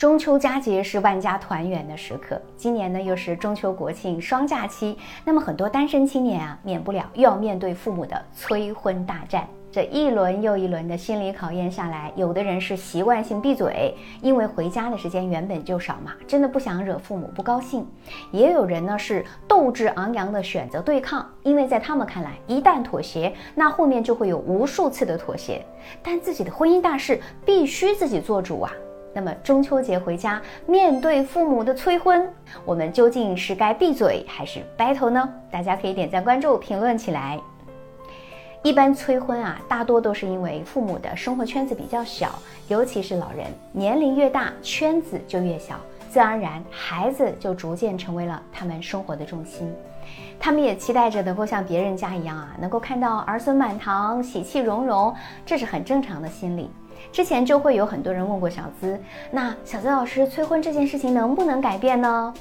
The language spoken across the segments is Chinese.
中秋佳节是万家团圆的时刻，今年呢又是中秋国庆双假期，那么很多单身青年啊，免不了又要面对父母的催婚大战。这一轮又一轮的心理考验下来，有的人是习惯性闭嘴，因为回家的时间原本就少嘛，真的不想惹父母不高兴；也有人呢是斗志昂扬的选择对抗，因为在他们看来，一旦妥协，那后面就会有无数次的妥协，但自己的婚姻大事必须自己做主啊。那么中秋节回家面对父母的催婚，我们究竟是该闭嘴还是 battle 呢？大家可以点赞、关注、评论起来。一般催婚啊，大多都是因为父母的生活圈子比较小，尤其是老人年龄越大，圈子就越小，自然而然孩子就逐渐成为了他们生活的重心。他们也期待着能够像别人家一样啊，能够看到儿孙满堂、喜气融融，这是很正常的心理。之前就会有很多人问过小资，那小资老师催婚这件事情能不能改变呢？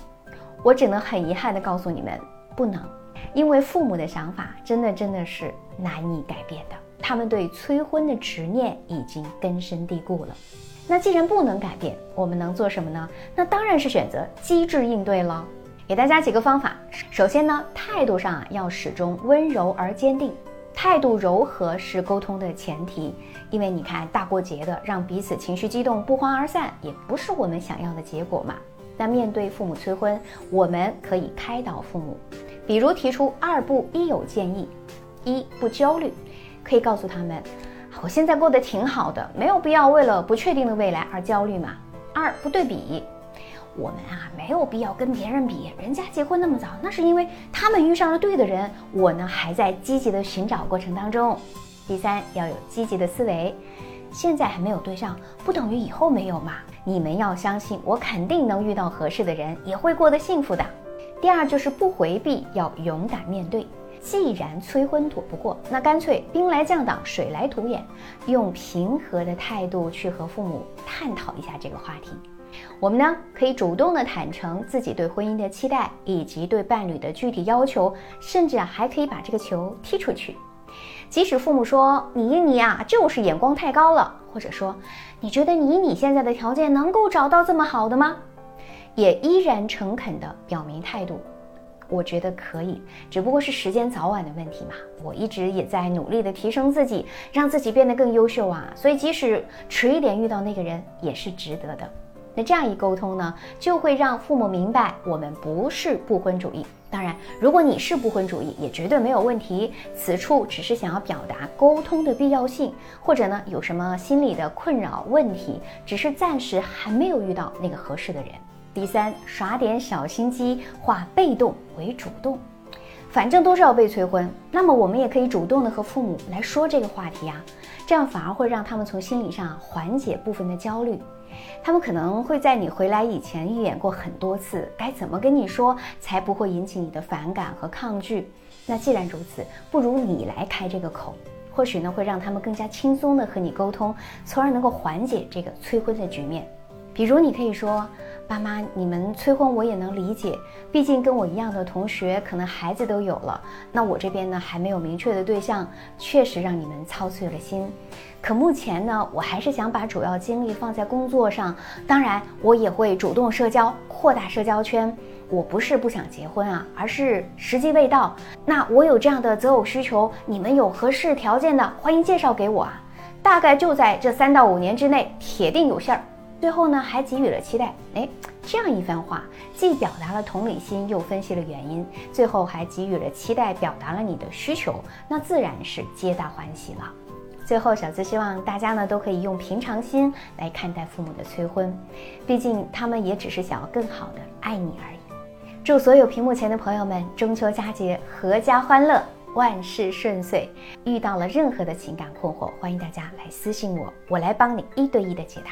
我只能很遗憾的告诉你们，不能，因为父母的想法真的真的是难以改变的，他们对催婚的执念已经根深蒂固了。那既然不能改变，我们能做什么呢？那当然是选择机智应对了。给大家几个方法，首先呢，态度上啊要始终温柔而坚定。态度柔和是沟通的前提，因为你看大过节的，让彼此情绪激动不欢而散，也不是我们想要的结果嘛。那面对父母催婚，我们可以开导父母，比如提出二不一有建议：一不焦虑，可以告诉他们，我现在过得挺好的，没有必要为了不确定的未来而焦虑嘛。二不对比。我们啊，没有必要跟别人比，人家结婚那么早，那是因为他们遇上了对的人。我呢，还在积极的寻找过程当中。第三，要有积极的思维，现在还没有对象，不等于以后没有嘛。你们要相信，我肯定能遇到合适的人，也会过得幸福的。第二就是不回避，要勇敢面对。既然催婚躲不过，那干脆兵来将挡，水来土掩，用平和的态度去和父母探讨一下这个话题。我们呢，可以主动的坦诚自己对婚姻的期待，以及对伴侣的具体要求，甚至啊，还可以把这个球踢出去。即使父母说你你呀，就是眼光太高了，或者说你觉得你你现在的条件能够找到这么好的吗？也依然诚恳的表明态度。我觉得可以，只不过是时间早晚的问题嘛。我一直也在努力的提升自己，让自己变得更优秀啊。所以即使迟一点遇到那个人，也是值得的。那这样一沟通呢，就会让父母明白我们不是不婚主义。当然，如果你是不婚主义，也绝对没有问题。此处只是想要表达沟通的必要性，或者呢有什么心理的困扰问题，只是暂时还没有遇到那个合适的人。第三，耍点小心机，化被动为主动。反正都是要被催婚，那么我们也可以主动的和父母来说这个话题啊，这样反而会让他们从心理上缓解部分的焦虑。他们可能会在你回来以前预演过很多次，该怎么跟你说才不会引起你的反感和抗拒。那既然如此，不如你来开这个口，或许呢会让他们更加轻松的和你沟通，从而能够缓解这个催婚的局面。比如你可以说。爸妈，你们催婚我也能理解，毕竟跟我一样的同学可能孩子都有了，那我这边呢还没有明确的对象，确实让你们操碎了心。可目前呢，我还是想把主要精力放在工作上，当然我也会主动社交，扩大社交圈。我不是不想结婚啊，而是时机未到。那我有这样的择偶需求，你们有合适条件的，欢迎介绍给我啊。大概就在这三到五年之内，铁定有信儿。最后呢，还给予了期待。哎，这样一番话，既表达了同理心，又分析了原因，最后还给予了期待，表达了你的需求，那自然是皆大欢喜了。最后，小资希望大家呢都可以用平常心来看待父母的催婚，毕竟他们也只是想要更好的爱你而已。祝所有屏幕前的朋友们中秋佳节阖家欢乐，万事顺遂。遇到了任何的情感困惑，欢迎大家来私信我，我来帮你一对一的解答。